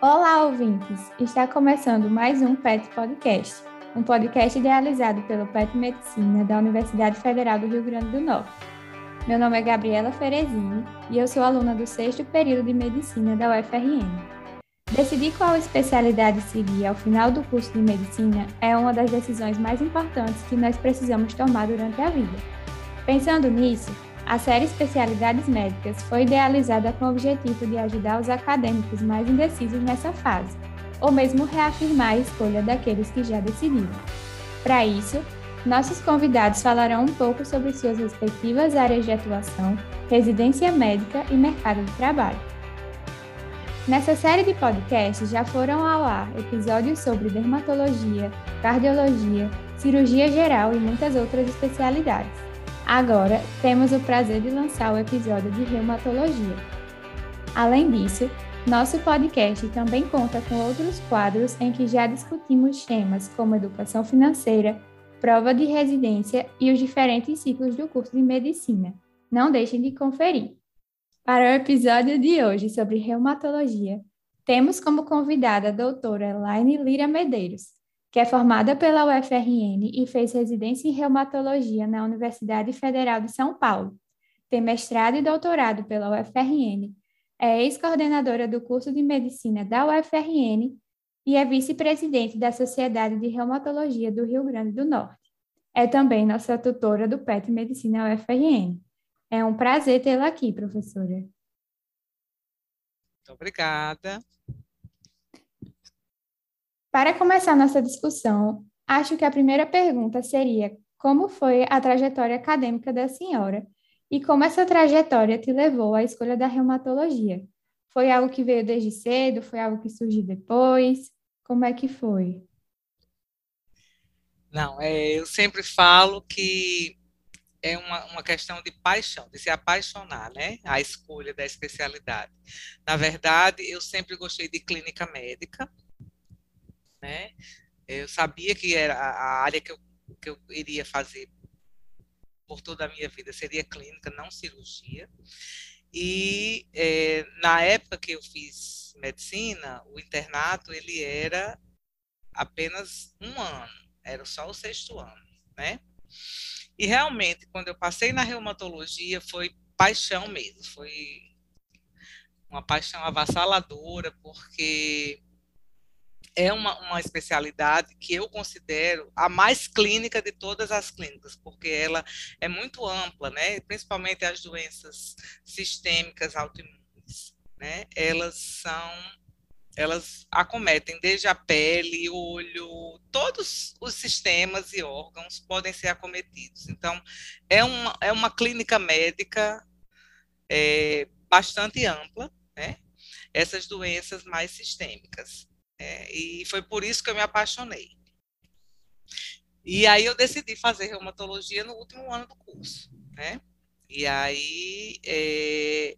Olá, ouvintes! Está começando mais um PET Podcast, um podcast idealizado pelo PET Medicina da Universidade Federal do Rio Grande do Norte. Meu nome é Gabriela Ferezini e eu sou aluna do sexto período de Medicina da UFRN. Decidir qual especialidade seguir ao final do curso de Medicina é uma das decisões mais importantes que nós precisamos tomar durante a vida. Pensando nisso, a série Especialidades Médicas foi idealizada com o objetivo de ajudar os acadêmicos mais indecisos nessa fase, ou mesmo reafirmar a escolha daqueles que já decidiram. Para isso, nossos convidados falarão um pouco sobre suas respectivas áreas de atuação, residência médica e mercado de trabalho. Nessa série de podcasts já foram ao ar episódios sobre dermatologia, cardiologia, cirurgia geral e muitas outras especialidades. Agora, temos o prazer de lançar o episódio de reumatologia. Além disso, nosso podcast também conta com outros quadros em que já discutimos temas como educação financeira, prova de residência e os diferentes ciclos do curso de medicina. Não deixem de conferir. Para o episódio de hoje sobre reumatologia, temos como convidada a doutora Elaine Lira Medeiros, que é formada pela UFRN e fez residência em reumatologia na Universidade Federal de São Paulo. Tem mestrado e doutorado pela UFRN, é ex-coordenadora do curso de medicina da UFRN e é vice-presidente da Sociedade de Reumatologia do Rio Grande do Norte. É também nossa tutora do PET Medicina UFRN. É um prazer tê-la aqui, professora. Muito obrigada. Para começar nossa discussão, acho que a primeira pergunta seria: como foi a trajetória acadêmica da senhora e como essa trajetória te levou à escolha da reumatologia? Foi algo que veio desde cedo? Foi algo que surgiu depois? Como é que foi? Não, é, eu sempre falo que é uma, uma questão de paixão, de se apaixonar, né? A escolha da especialidade. Na verdade, eu sempre gostei de clínica médica, né? Eu sabia que era a área que eu, que eu iria fazer por toda a minha vida seria clínica, não cirurgia. E é, na época que eu fiz medicina, o internato ele era apenas um ano, era só o sexto ano, né? E realmente, quando eu passei na reumatologia, foi paixão mesmo, foi uma paixão avassaladora, porque é uma, uma especialidade que eu considero a mais clínica de todas as clínicas, porque ela é muito ampla, né? principalmente as doenças sistêmicas autoimunes. Né? Elas são elas acometem desde a pele, olho, todos os sistemas e órgãos podem ser acometidos. Então, é uma, é uma clínica médica é, bastante ampla, né? Essas doenças mais sistêmicas. É, e foi por isso que eu me apaixonei. E aí eu decidi fazer reumatologia no último ano do curso, né? E aí é,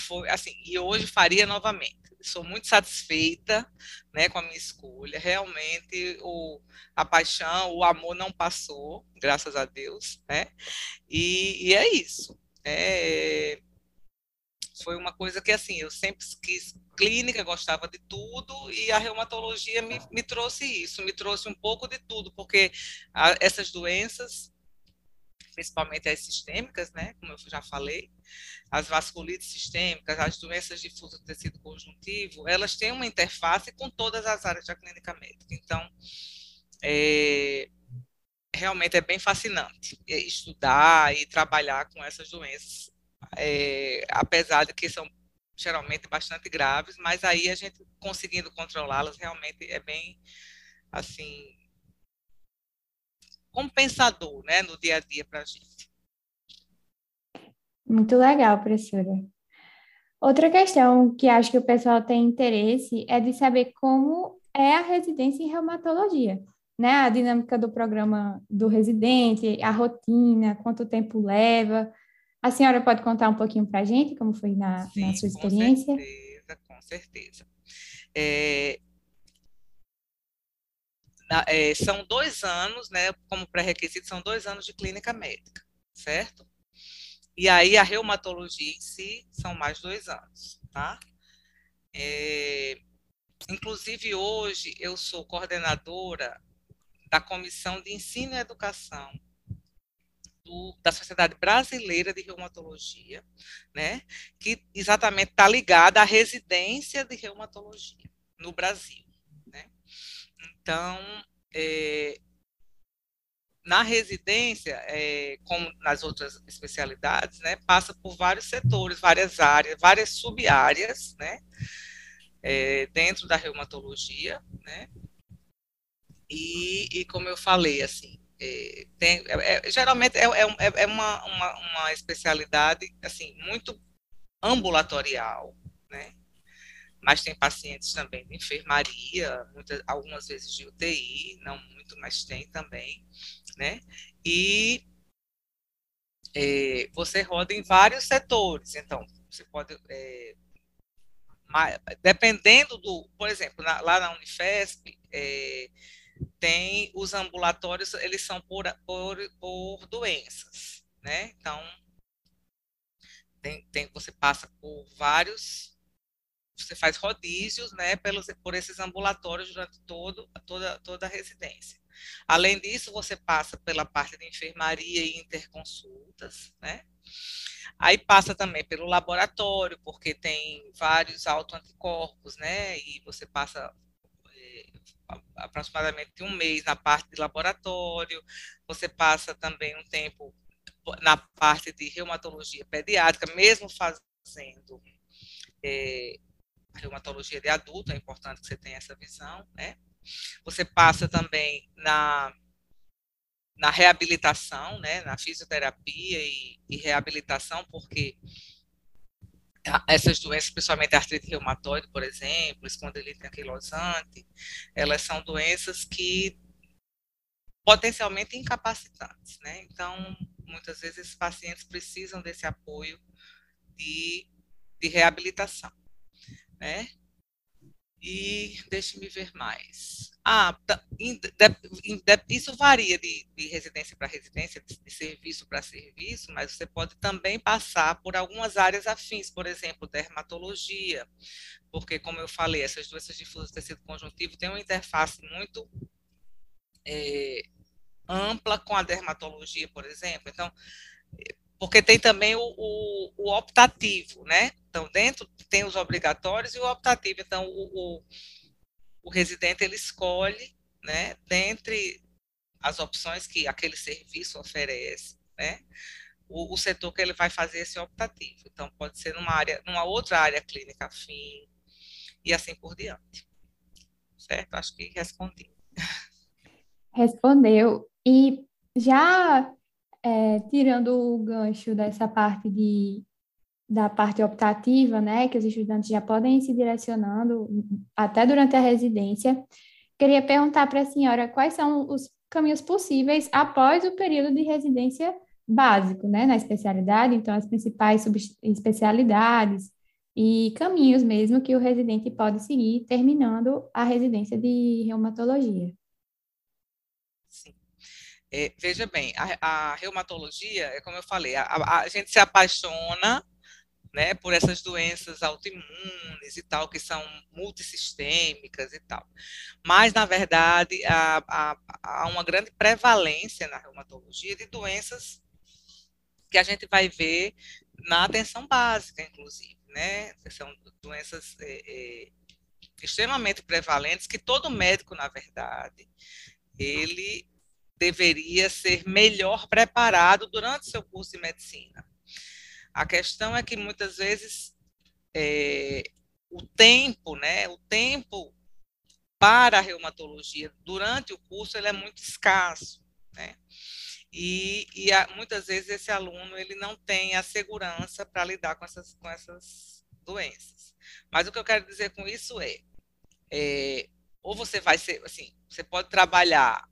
foi assim, e hoje faria novamente. Sou muito satisfeita, né, com a minha escolha. Realmente o a paixão, o amor não passou, graças a Deus, né? E, e é isso. É, foi uma coisa que assim eu sempre quis clínica, gostava de tudo, e a reumatologia me, me trouxe isso, me trouxe um pouco de tudo, porque a, essas doenças, principalmente as sistêmicas, né, como eu já falei, as vasculites sistêmicas, as doenças difusas do tecido conjuntivo, elas têm uma interface com todas as áreas da clínica médica. Então, é, realmente é bem fascinante estudar e trabalhar com essas doenças, é, apesar de que são geralmente bastante graves, mas aí a gente conseguindo controlá-las realmente é bem assim compensador, né, no dia a dia para a gente. Muito legal, professora. Outra questão que acho que o pessoal tem interesse é de saber como é a residência em reumatologia, né? A dinâmica do programa do residente, a rotina, quanto tempo leva, a senhora pode contar um pouquinho para a gente como foi na, Sim, na sua experiência? Com certeza, com certeza. É, na, é, são dois anos, né, como pré-requisito, são dois anos de clínica médica, certo? E aí a reumatologia em si são mais dois anos, tá? É, inclusive, hoje, eu sou coordenadora da Comissão de Ensino e Educação do, da Sociedade Brasileira de Reumatologia, né, que exatamente está ligada à residência de reumatologia no Brasil. Né? Então, é, na residência, é, como nas outras especialidades, né, passa por vários setores, várias áreas, várias sub-áreas, né, é, dentro da reumatologia, né, e, e, como eu falei, assim, tem, é, é, geralmente é, é, é uma, uma, uma, especialidade, assim, muito ambulatorial, né, mas tem pacientes também de enfermaria, muitas, algumas vezes de UTI, não muito, mas tem também, né? E é, você roda em vários setores, então você pode, é, dependendo do, por exemplo, na, lá na Unifesp, é, tem os ambulatórios, eles são por, por, por doenças, né? Então, tem, tem, você passa por vários você faz rodízios né, pelos, por esses ambulatórios durante todo, toda, toda a residência. Além disso, você passa pela parte de enfermaria e interconsultas, né? Aí passa também pelo laboratório, porque tem vários autoanticorpos, né? E você passa aproximadamente um mês na parte de laboratório, você passa também um tempo na parte de reumatologia pediátrica, mesmo fazendo é, reumatologia de adulto, é importante que você tenha essa visão, né? Você passa também na, na reabilitação, né, na fisioterapia e, e reabilitação, porque essas doenças, principalmente a artrite reumatoide, por exemplo, espondilite anquilosante, elas são doenças que potencialmente incapacitantes, né? Então, muitas vezes esses pacientes precisam desse apoio de, de reabilitação né? E deixe-me ver mais. Ah, tá, isso varia de, de residência para residência, de, de serviço para serviço, mas você pode também passar por algumas áreas afins, por exemplo, dermatologia, porque, como eu falei, essas doenças difusas do tecido conjuntivo têm uma interface muito é, ampla com a dermatologia, por exemplo. Então, porque tem também o, o, o, optativo, né? Então, dentro tem os obrigatórios e o optativo. Então, o, o, o residente ele escolhe, né, dentre as opções que aquele serviço oferece, né, o, o, setor que ele vai fazer esse optativo. Então, pode ser numa área, numa outra área clínica afim e assim por diante. Certo? Acho que respondi. Respondeu. E já é, tirando o gancho dessa parte de, da parte optativa, né, que os estudantes já podem ir se direcionando até durante a residência, queria perguntar para a senhora quais são os caminhos possíveis após o período de residência básico, né, na especialidade, então as principais especialidades e caminhos mesmo que o residente pode seguir terminando a residência de reumatologia. É, veja bem, a, a, reumatologia, é como eu falei, a, a, a, gente se apaixona né, por essas doenças autoimunes e tal, que são multissistêmicas e tal. Mas, na verdade, há, há uma grande prevalência na reumatologia de doenças que a gente vai ver na atenção básica, inclusive, né? São doenças é, é, extremamente prevalentes que todo médico, na verdade, ele deveria ser melhor preparado durante seu curso de medicina. A questão é que muitas vezes é, o tempo, né, o tempo para a reumatologia durante o curso ele é muito escasso, né? E, e a, muitas vezes esse aluno ele não tem a segurança para lidar com essas, com essas doenças. Mas o que eu quero dizer com isso é, é ou você vai ser, assim, você pode trabalhar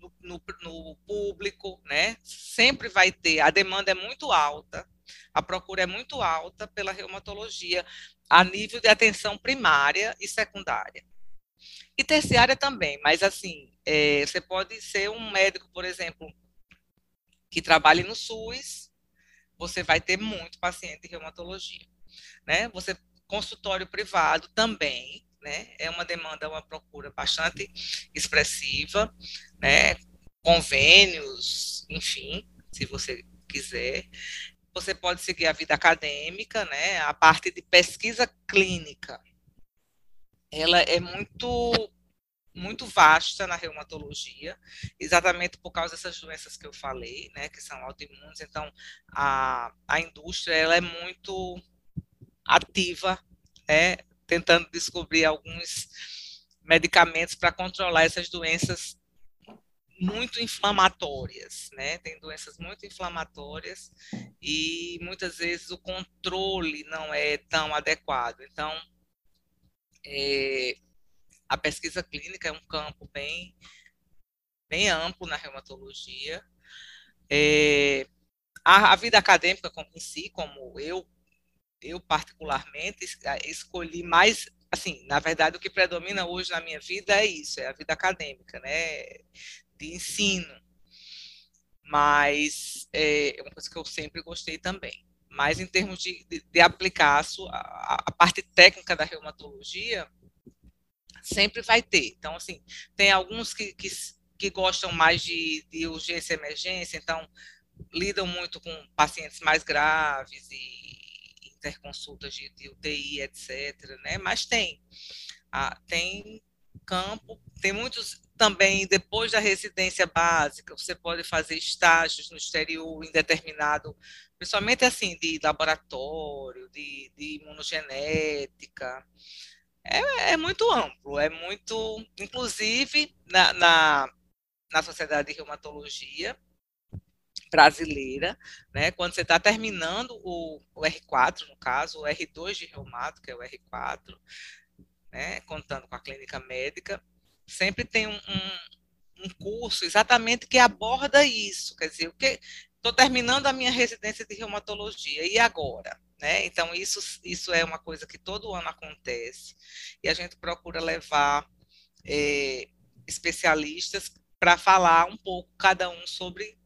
no, no, no público, né? Sempre vai ter, a demanda é muito alta, a procura é muito alta pela reumatologia a nível de atenção primária e secundária. E terciária também, mas assim, é, você pode ser um médico, por exemplo, que trabalhe no SUS, você vai ter muito paciente de reumatologia. né? Você consultório privado também, né? É uma demanda, uma procura bastante expressiva, né? Convênios, enfim, se você quiser. Você pode seguir a vida acadêmica, né? A parte de pesquisa clínica, ela é muito muito vasta na reumatologia, exatamente por causa dessas doenças que eu falei, né, que são autoimunes. Então, a, a indústria ela é muito ativa, né, tentando descobrir alguns medicamentos para controlar essas doenças muito inflamatórias, né? Tem doenças muito inflamatórias e muitas vezes o controle não é tão adequado. Então, é, a pesquisa clínica é um campo bem, bem amplo na reumatologia. É, a, a, vida acadêmica em si, como eu, eu particularmente, escolhi mais, assim, na verdade, o que predomina hoje na minha vida é isso, é a vida acadêmica, né, de ensino. Mas é, é uma coisa que eu sempre gostei também. Mas em termos de, de, de aplicar a, a parte técnica da reumatologia, sempre vai ter. Então, assim, tem alguns que, que, que gostam mais de, de urgência e emergência, então lidam muito com pacientes mais graves e interconsultas de, de UTI, etc. Né? Mas tem, ah, tem campo, tem muitos também depois da residência básica, você pode fazer estágios no exterior indeterminado, principalmente assim de laboratório, de, de imunogenética, é, é muito amplo, é muito, inclusive na, na, na Sociedade de Reumatologia brasileira, né, quando você está terminando o, o, R4, no caso, o R2 de reumato, que é o R4, né, contando com a clínica médica, sempre tem um, um, um curso exatamente que aborda isso, quer dizer, o que estou terminando a minha residência de reumatologia, e agora? Né? Então, isso, isso é uma coisa que todo ano acontece, e a gente procura levar é, especialistas para falar um pouco, cada um, sobre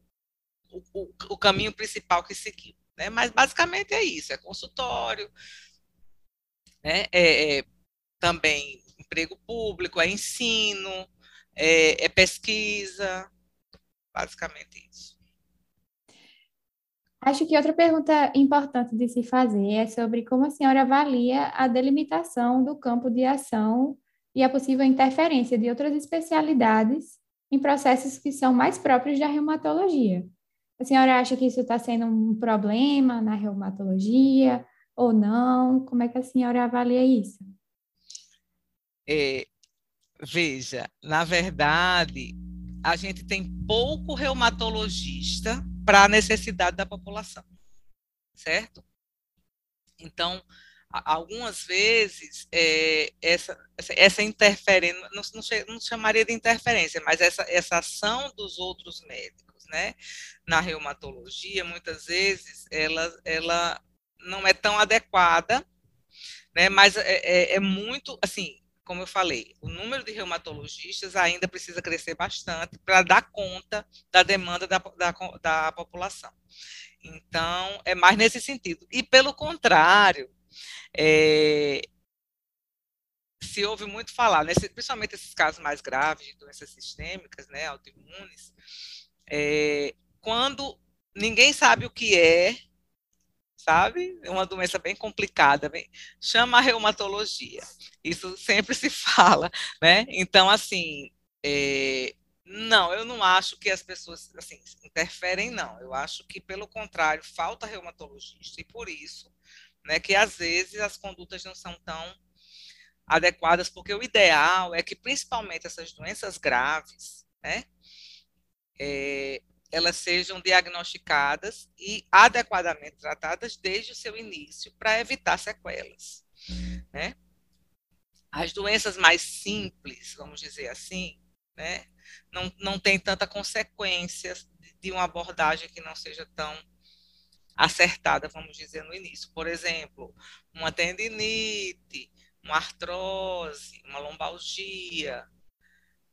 o, o, caminho principal que seguiu. Né? Mas, basicamente, é isso: é consultório, né? é, é também emprego público, é ensino, é, é pesquisa, basicamente isso. Acho que outra pergunta importante de se fazer é sobre como a senhora avalia a delimitação do campo de ação e a possível interferência de outras especialidades em processos que são mais próprios da reumatologia. A senhora acha que isso está sendo um problema na reumatologia ou não? Como é que a senhora avalia isso? É, veja, na verdade, a gente tem pouco reumatologista para a necessidade da população, certo? Então, algumas vezes, é, essa, essa interferência, não, não, não, chamaria de interferência, mas essa, essa ação dos outros médicos, né, na reumatologia, muitas vezes, ela, ela não é tão adequada, né, mas é, é, é muito, assim, como eu falei, o número de reumatologistas ainda precisa crescer bastante para dar conta da demanda da, da, da, população. Então, é mais nesse sentido. E, pelo contrário, é, se ouve muito falar, nesse, principalmente esses casos mais graves de doenças sistêmicas, né, autoimunes, é, quando ninguém sabe o que é, sabe? É uma doença bem complicada, bem, chama a reumatologia. Isso sempre se fala, né? Então, assim, é, não, eu não acho que as pessoas assim interferem, não. Eu acho que, pelo contrário, falta reumatologista e por isso, né, que às vezes as condutas não são tão adequadas, porque o ideal é que, principalmente essas doenças graves, né, é, elas sejam diagnosticadas e adequadamente tratadas desde o seu início para evitar sequelas, né? As doenças mais simples, vamos dizer assim, né, não, não tem tanta consequência de uma abordagem que não seja tão acertada, vamos dizer, no início. Por exemplo, uma tendinite, uma artrose, uma lombalgia.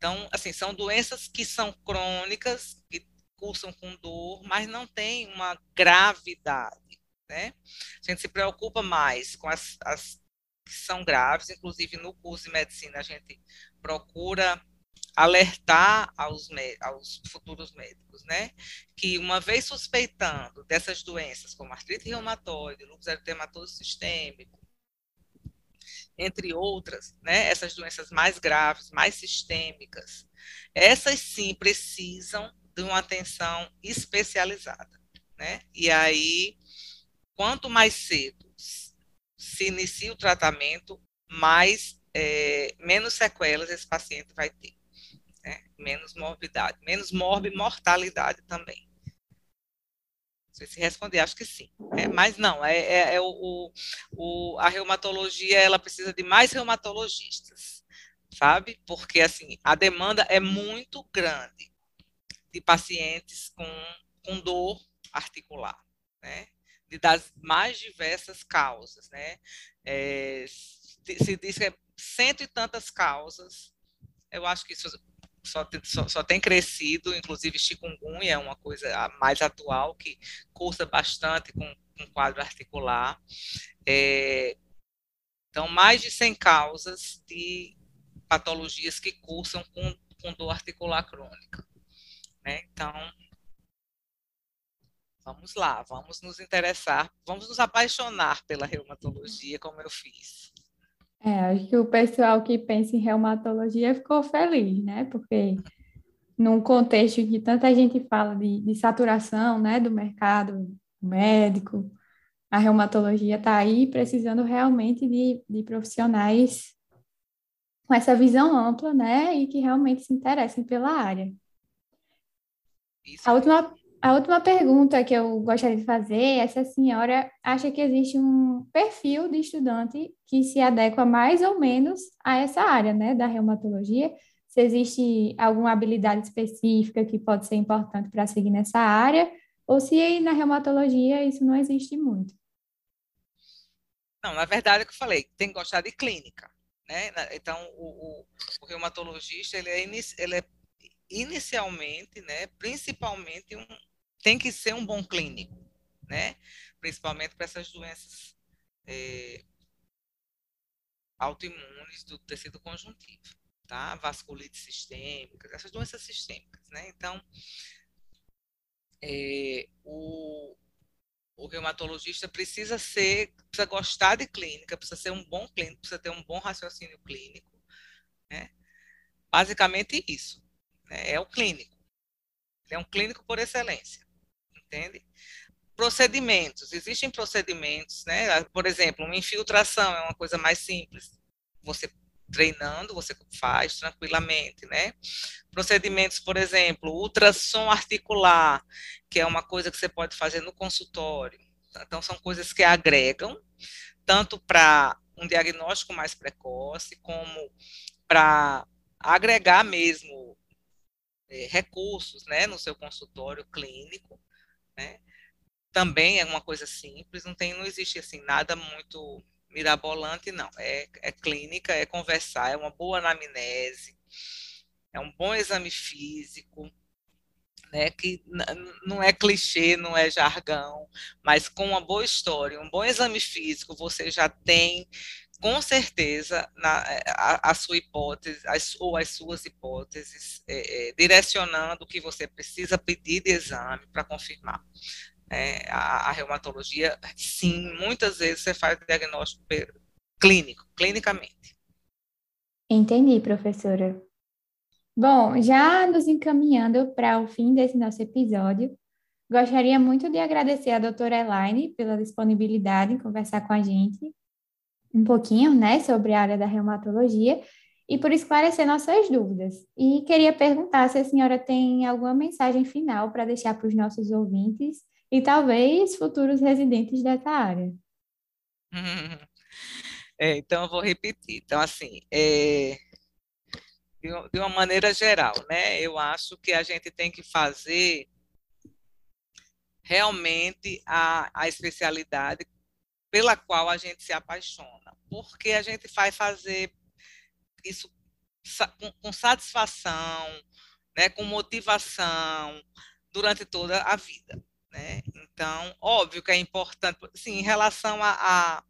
Então, assim, são doenças que são crônicas, que cursam com dor, mas não tem uma gravidade, né? A gente se preocupa mais com as, as que são graves, inclusive no curso de medicina a gente procura alertar aos, aos futuros médicos, né, que uma vez suspeitando dessas doenças como artrite reumatoide, lúpus eritematoso sistêmico, entre outras, né, essas doenças mais graves, mais sistêmicas, essas sim precisam de uma atenção especializada, né? E aí, quanto mais cedo se inicia o tratamento, mais é, menos sequelas esse paciente vai ter, né? menos morbidade, menos mortalidade também. Sei se responder, acho que sim. É, mas não, é, é, é o, o, a reumatologia ela precisa de mais reumatologistas, sabe? Porque assim a demanda é muito grande de pacientes com, com dor articular, né? De, das mais diversas causas, né? É, se diz que é cento e tantas causas, eu acho que isso só, só, só, tem crescido, inclusive chikungunya é uma coisa mais atual, que cursa bastante com, com quadro articular. É, então, mais de 100 causas de patologias que cursam com, com dor articular crônica. Né? Então, vamos lá, vamos nos interessar, vamos nos apaixonar pela reumatologia, como eu fiz. É, acho que o pessoal que pensa em reumatologia ficou feliz, né? Porque num contexto que tanta gente fala de, de saturação, né, do mercado médico, a reumatologia está aí precisando realmente de, de profissionais com essa visão ampla, né, e que realmente se interessem pela área. Isso. A última a última pergunta que eu gostaria de fazer é se a senhora acha que existe um perfil de estudante que se adequa mais ou menos a essa área, né, da reumatologia. Se existe alguma habilidade específica que pode ser importante para seguir nessa área, ou se na reumatologia isso não existe muito. Não, na verdade é o que eu falei, tem que gostar de clínica, né? Então, o, o, o reumatologista, ele é, ele é inicialmente, né, principalmente um, tem que ser um bom clínico, né? Principalmente para essas doenças é, autoimunes do tecido conjuntivo, tá? Vasculite sistêmica, essas doenças sistêmicas, né? Então, é, o, o reumatologista precisa ser, precisa gostar de clínica, precisa ser um bom clínico, precisa ter um bom raciocínio clínico, né? Basicamente isso, né? é o clínico. Ele é um clínico por excelência entende? Procedimentos, existem procedimentos, né? Por exemplo, uma infiltração é uma coisa mais simples. Você treinando, você faz tranquilamente, né? Procedimentos, por exemplo, ultrassom articular, que é uma coisa que você pode fazer no consultório. Então, são coisas que agregam, tanto para um diagnóstico mais precoce, como para agregar mesmo é, recursos, né, no seu consultório clínico, né? Também é uma coisa simples, não tem, não existe assim nada muito mirabolante, não. É, é clínica, é conversar, é uma boa anamnese, é um bom exame físico, né, que não é clichê, não é jargão, mas com uma boa história, um bom exame físico, você já tem com certeza na, a, a, sua hipótese as, ou as suas hipóteses é, é, direcionando o que você precisa pedir de exame para confirmar. É, a, a, reumatologia, sim, muitas vezes você faz diagnóstico clínico, clinicamente. Entendi, professora. Bom, já nos encaminhando para o fim desse nosso episódio, gostaria muito de agradecer a doutora Elaine pela disponibilidade em conversar com a gente um pouquinho, né, sobre a área da reumatologia e por esclarecer nossas dúvidas. E queria perguntar se a senhora tem alguma mensagem final para deixar para os nossos ouvintes e talvez futuros residentes dessa área. É, então, eu vou repetir. Então, assim, é, de uma maneira geral, né, eu acho que a gente tem que fazer realmente a, a especialidade pela qual a gente se apaixona, porque a gente vai fazer isso com satisfação, né, com motivação durante toda a vida. Né? Então, óbvio que é importante, sim, em relação à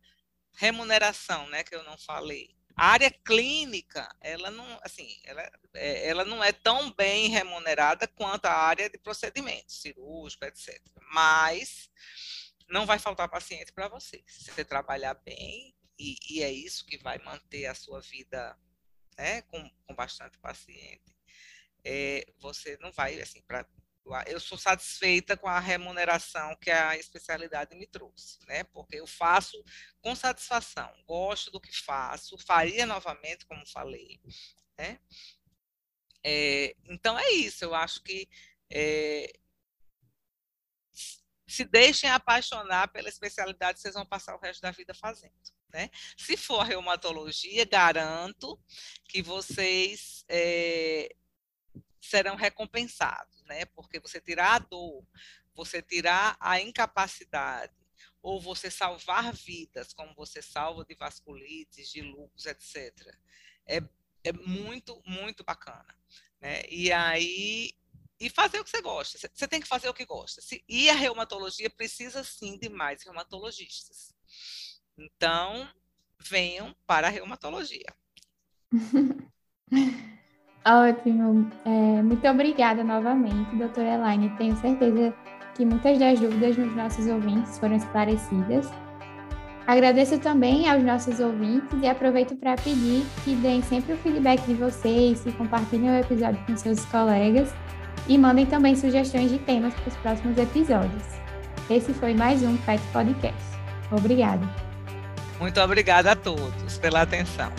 remuneração, né, que eu não falei. A área clínica, ela não, assim, ela, é, ela não é tão bem remunerada quanto a área de procedimentos cirúrgico, etc. Mas não vai faltar paciente para você. Se você trabalhar bem, e, e, é isso que vai manter a sua vida né, com, com bastante paciente, é, você não vai, assim, para eu sou satisfeita com a remuneração que a especialidade me trouxe, né? Porque eu faço com satisfação, gosto do que faço, faria novamente, como falei, né? É, então é isso, eu acho que é, se deixem apaixonar pela especialidade, vocês vão passar o resto da vida fazendo. Né? Se for reumatologia, garanto que vocês é, serão recompensados, né? Porque você tirar a dor, você tirar a incapacidade, ou você salvar vidas, como você salva de vasculites, de lúpus, etc. É, é muito, muito bacana. Né? E aí, e fazer o que você gosta. Você tem que fazer o que gosta. E a reumatologia precisa sim de mais reumatologistas. Então, venham para a reumatologia. Ótimo. É, muito obrigada novamente, doutora Elaine. Tenho certeza que muitas das dúvidas dos nossos ouvintes foram esclarecidas. Agradeço também aos nossos ouvintes e aproveito para pedir que deem sempre o feedback de vocês, que compartilhem o episódio com seus colegas e mandem também sugestões de temas para os próximos episódios. Esse foi mais um PET Podcast. Obrigada. Muito obrigada a todos pela atenção.